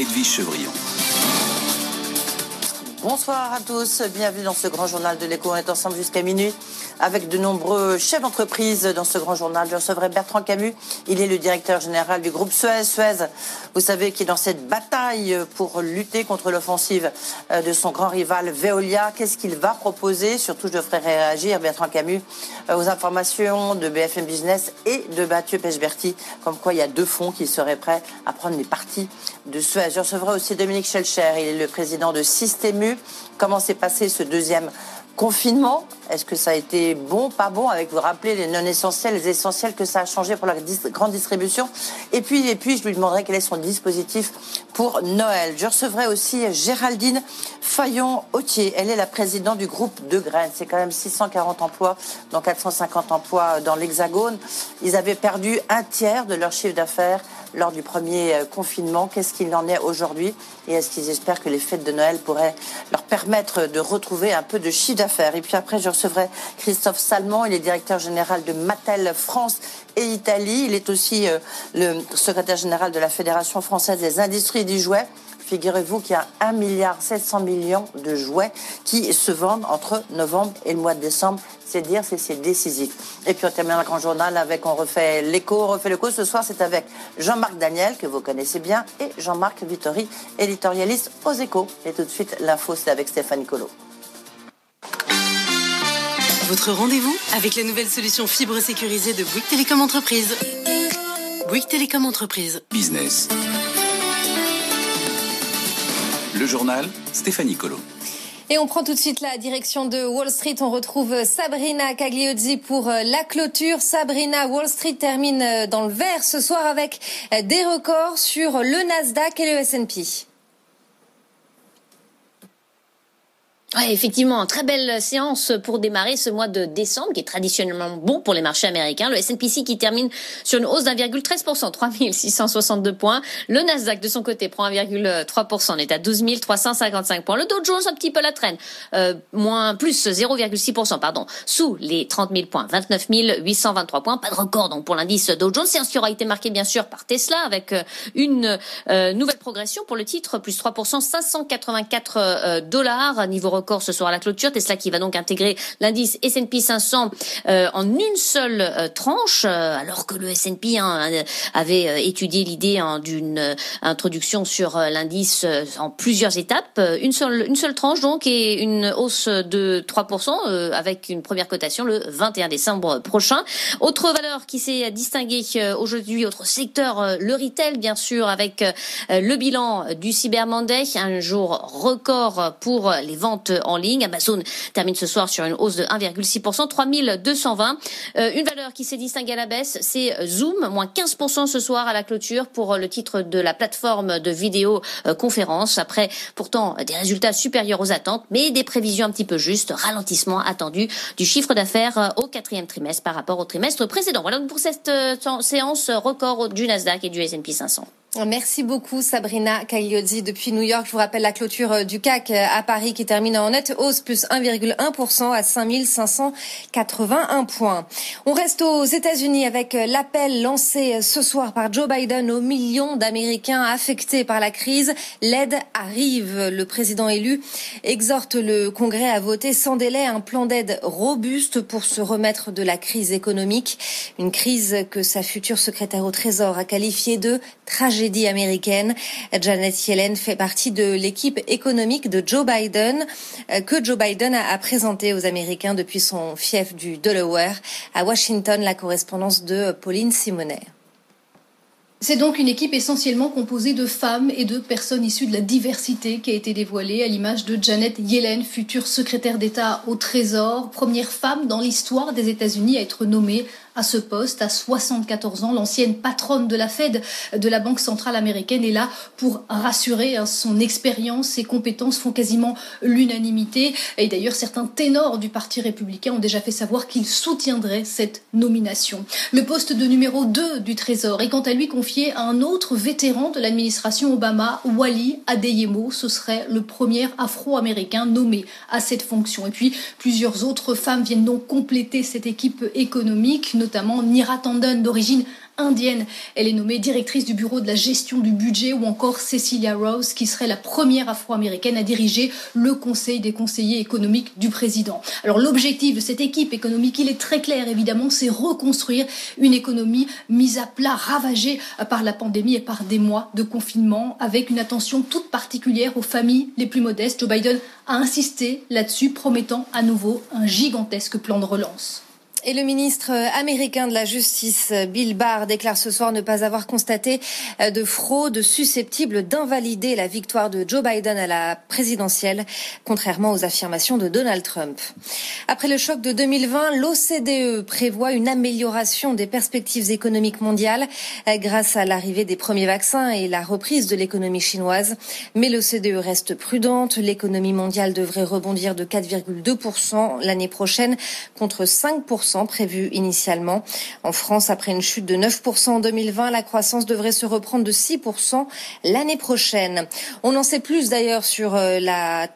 Edwige Chevrillon. Bonsoir à tous, bienvenue dans ce grand journal de l'écho. On est ensemble jusqu'à minuit avec de nombreux chefs d'entreprise dans ce grand journal. Je recevrai Bertrand Camus, il est le directeur général du groupe Suez. Suez, vous savez, qui est dans cette bataille pour lutter contre l'offensive euh, de son grand rival Veolia. Qu'est-ce qu'il va proposer? Surtout, je ferai réagir Bertrand Camus euh, aux informations de BFM Business et de Mathieu Pechberti, comme quoi il y a deux fonds qui seraient prêts à prendre les parties de Suez. Je recevrai aussi Dominique Schelcher, il est le président de Systému. Comment s'est passé ce deuxième confinement Est-ce que ça a été bon, pas bon Avec, vous rappelez, les non essentiels, les essentiels que ça a changé pour la grande distribution. Et puis, je lui demanderai quel est son dispositif pour Noël. Je recevrai aussi Géraldine Fayon-Autier. Elle est la présidente du groupe De Graines. C'est quand même 640 emplois, dont 450 emplois dans l'Hexagone. Ils avaient perdu un tiers de leur chiffre d'affaires lors du premier euh, confinement. Qu'est-ce qu'il en est aujourd'hui Et est-ce qu'ils espèrent que les fêtes de Noël pourraient leur permettre de retrouver un peu de chiffre d'affaires? Et puis après, je recevrai Christophe Salmon, il est directeur général de Mattel France et Italie. Il est aussi euh, le secrétaire général de la Fédération française des industries du jouet. Figurez-vous qu'il y a 1 milliard 700 millions de jouets qui se vendent entre novembre et le mois de décembre. C'est dire, c'est décisif. Et puis on termine le grand journal avec, on refait l'écho, on refait l'écho. Ce soir, c'est avec Jean-Marc Daniel, que vous connaissez bien, et Jean-Marc Vittori, éditorialiste aux échos. Et tout de suite, l'info, c'est avec Stéphane Colo. Votre rendez-vous avec la nouvelle solution fibre sécurisée de Bouygues Télécom Entreprise. Bouygues Télécom Entreprise. Business. Le journal, Stéphanie Colo. Et on prend tout de suite la direction de Wall Street. On retrouve Sabrina Cagliozzi pour euh, la clôture. Sabrina, Wall Street termine euh, dans le vert ce soir avec euh, des records sur le Nasdaq et le S&P. Ouais, effectivement, très belle séance pour démarrer ce mois de décembre, qui est traditionnellement bon pour les marchés américains. Le S&P qui termine sur une hausse d'1,13%, 3662 points. Le Nasdaq, de son côté, prend 1,3%, on est à 12 355 points. Le Dow Jones, un petit peu la traîne, euh, moins plus 0,6%, pardon, sous les 30 000 points, 29 823 points. Pas de record donc pour l'indice Dow Jones. Séance qui aura été marquée bien sûr par Tesla, avec euh, une euh, nouvelle progression pour le titre, plus 3%, 584 dollars, niveau record ce soir à la clôture. Tesla qui va donc intégrer l'indice S&P 500 euh, en une seule euh, tranche, euh, alors que le S&P hein, avait étudié l'idée hein, d'une introduction sur l'indice en plusieurs étapes. Une seule, une seule tranche donc et une hausse de 3% avec une première cotation le 21 décembre prochain. Autre valeur qui s'est distinguée aujourd'hui, autre secteur, le retail bien sûr, avec le bilan du Cyber un jour record pour les ventes en ligne. Amazon termine ce soir sur une hausse de 1,6%, 3220. Euh, une valeur qui s'est distinguée à la baisse, c'est Zoom, moins 15% ce soir à la clôture pour le titre de la plateforme de vidéoconférence. Après, pourtant, des résultats supérieurs aux attentes, mais des prévisions un petit peu justes, ralentissement attendu du chiffre d'affaires au quatrième trimestre par rapport au trimestre précédent. Voilà pour cette euh, séance record du Nasdaq et du S&P 500. Merci beaucoup Sabrina Cagliozzi depuis New York. Je vous rappelle la clôture euh, du CAC euh, à Paris qui termine en nette hausse plus 1,1% à 5581 points. On reste aux États-Unis avec euh, l'appel lancé ce soir par Joe Biden aux millions d'Américains affectés par la crise. L'aide arrive. Le président élu exhorte le Congrès à voter sans délai un plan d'aide robuste pour se remettre de la crise économique. Une crise que sa future secrétaire au Trésor a qualifiée de tragédie américaine. Janet Yellen fait partie de l'équipe économique de Joe Biden euh, que Joe Biden a présenté aux Américains depuis son fief du Delaware. À Washington, la correspondance de Pauline Simonet. C'est donc une équipe essentiellement composée de femmes et de personnes issues de la diversité qui a été dévoilée à l'image de Janet Yellen, future secrétaire d'État au Trésor, première femme dans l'histoire des États-Unis à être nommée à ce poste à 74 ans. L'ancienne patronne de la Fed, de la Banque centrale américaine, est là pour rassurer. Hein, son expérience, ses compétences font quasiment l'unanimité. Et d'ailleurs, certains ténors du Parti républicain ont déjà fait savoir qu'ils soutiendraient cette nomination. Le poste de numéro 2 du Trésor est quant à lui confié un autre vétéran de l'administration Obama, Wally Adeyemo. Ce serait le premier afro-américain nommé à cette fonction. Et puis, plusieurs autres femmes viennent donc compléter cette équipe économique notamment Nira Tandon d'origine indienne. Elle est nommée directrice du bureau de la gestion du budget ou encore Cecilia Rose qui serait la première afro-américaine à diriger le conseil des conseillers économiques du président. Alors l'objectif de cette équipe économique, il est très clair évidemment, c'est reconstruire une économie mise à plat, ravagée par la pandémie et par des mois de confinement avec une attention toute particulière aux familles les plus modestes. Joe Biden a insisté là-dessus, promettant à nouveau un gigantesque plan de relance. Et le ministre américain de la Justice, Bill Barr, déclare ce soir ne pas avoir constaté euh, de fraude susceptible d'invalider la victoire de Joe Biden à la présidentielle, contrairement aux affirmations de Donald Trump. Après le choc de 2020, l'OCDE prévoit une amélioration des perspectives économiques mondiales euh, grâce à l'arrivée des premiers vaccins et la reprise de l'économie chinoise. Mais l'OCDE reste prudente. L'économie mondiale devrait rebondir de 4,2% l'année prochaine contre 5% prévu initialement. En France, après une chute de 9% en 2020, la croissance devrait se reprendre de 6% l'année prochaine. On en sait plus d'ailleurs sur euh, la,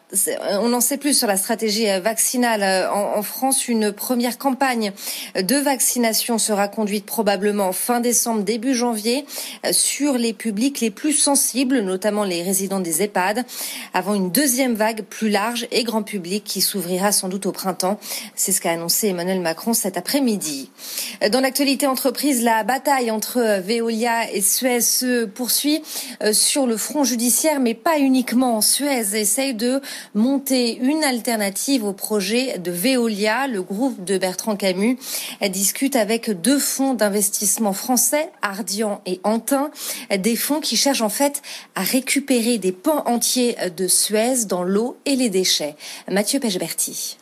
on en sait plus sur la stratégie euh, vaccinale euh, en, France. Une première campagne de vaccination sera conduite probablement fin décembre, début janvier sur les publics les plus sensibles, notamment les résidents des EHPAD, avant une deuxième vague plus large et grand public qui s'ouvrira sans doute au printemps. C'est ce qu'a annoncé Emmanuel Macron cet après-midi. Dans l'actualité entreprise, la bataille entre Veolia et Suez se poursuit euh, sur le front judiciaire, mais pas uniquement. Suez essaye de monter une alternative au projet de Veolia. Le groupe de Bertrand Camus discute avec deux fonds d'investissement français, Ardian et Antin, des fonds qui cherchent en fait à récupérer des pans entiers de Suez dans l'eau et les déchets. Mathieu Pechberti.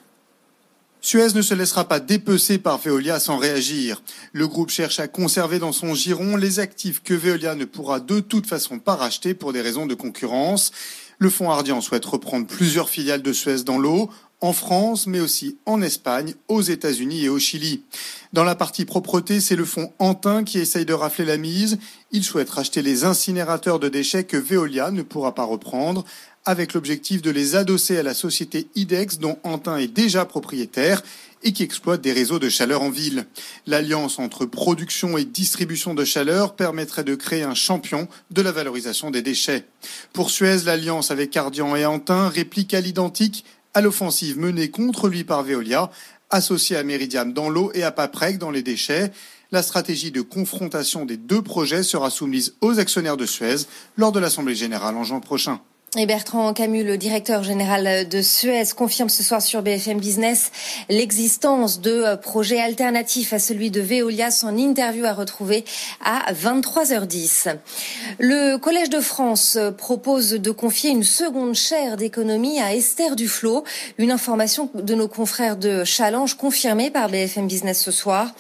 Suez ne se laissera pas dépecer par Veolia sans réagir. Le groupe cherche à conserver dans son giron les actifs que Veolia ne pourra de toute façon pas racheter pour des raisons de concurrence. Le fonds Ardian souhaite reprendre plusieurs filiales de Suez dans l'eau, en France, mais aussi en Espagne, aux États-Unis et au Chili. Dans la partie propreté, c'est le fonds Antin qui essaye de rafler la mise. Il souhaite racheter les incinérateurs de déchets que Veolia ne pourra pas reprendre avec l'objectif de les adosser à la société IDEX dont Antin est déjà propriétaire et qui exploite des réseaux de chaleur en ville. L'alliance entre production et distribution de chaleur permettrait de créer un champion de la valorisation des déchets. Pour Suez, l'alliance avec Cardian et Antin réplique à l'identique à l'offensive menée contre lui par Veolia, associée à Meridiam dans l'eau et à Paprec dans les déchets. La stratégie de confrontation des deux projets sera soumise aux actionnaires de Suez lors de l'Assemblée générale en juin prochain. Et Bertrand Camus, le directeur général de Suez, confirme ce soir sur BFM Business l'existence de projets alternatifs à celui de Veolia. Son interview à retrouver à 23h10. Le Collège de France propose de confier une seconde chaire d'économie à Esther Duflo. Une information de nos confrères de Challenge confirmée par BFM Business ce soir.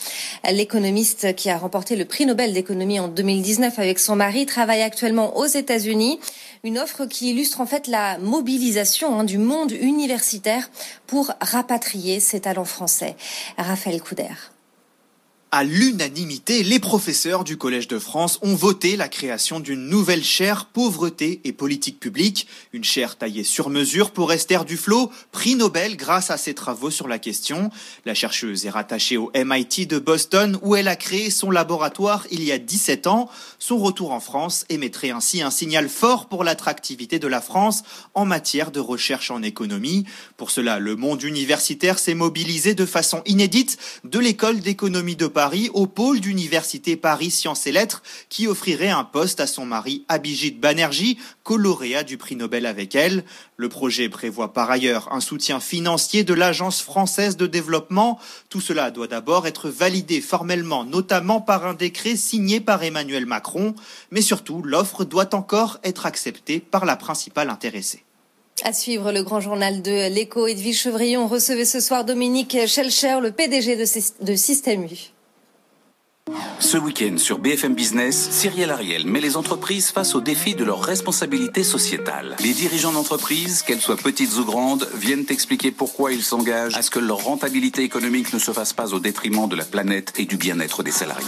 L'économiste qui a remporté le prix Nobel d'économie en 2019 avec son mari travaille actuellement aux États-Unis. Une offre qui illustre en fait la mobilisation hein, du monde universitaire pour rapatrier ses talents français. Raphaël Couder. À l'unanimité, les professeurs du Collège de France ont voté la création d'une nouvelle chaire pauvreté et politique publique, une chaire taillée sur mesure pour Esther Duflo, prix Nobel grâce à ses travaux sur la question. La chercheuse est rattachée au MIT de Boston où elle a créé son laboratoire il y a 17 ans. Son retour en France émettrait ainsi un signal fort pour l'attractivité de la France en matière de recherche en économie. Pour cela, le monde universitaire s'est mobilisé de façon inédite de l'école d'économie de Paris au pôle d'université Paris Sciences et Lettres qui offrirait un poste à son mari Abhijit Banerjee, coloréat du prix Nobel avec elle. Le projet prévoit par ailleurs un soutien financier de l'Agence française de développement. Tout cela doit d'abord être validé formellement, notamment par un décret signé par Emmanuel Macron, mais surtout l'offre doit encore être acceptée par la principale intéressée. À suivre le grand journal de l'écho, Edwige Chevrillon recevait ce soir Dominique Schelcher, le PDG de Système U. Ce week-end sur BFM Business, Cyrielle Ariel met les entreprises face au défi de leur responsabilité sociétale. Les dirigeants d'entreprises, qu'elles soient petites ou grandes, viennent expliquer pourquoi ils s'engagent à ce que leur rentabilité économique ne se fasse pas au détriment de la planète et du bien-être des salariés.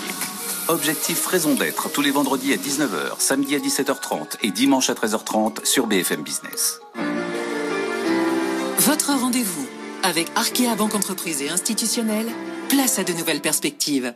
Objectif raison d'être tous les vendredis à 19h, samedi à 17h30 et dimanche à 13h30 sur BFM Business. Votre rendez-vous avec Arkea Banque Entreprise et Institutionnelle, place à de nouvelles perspectives.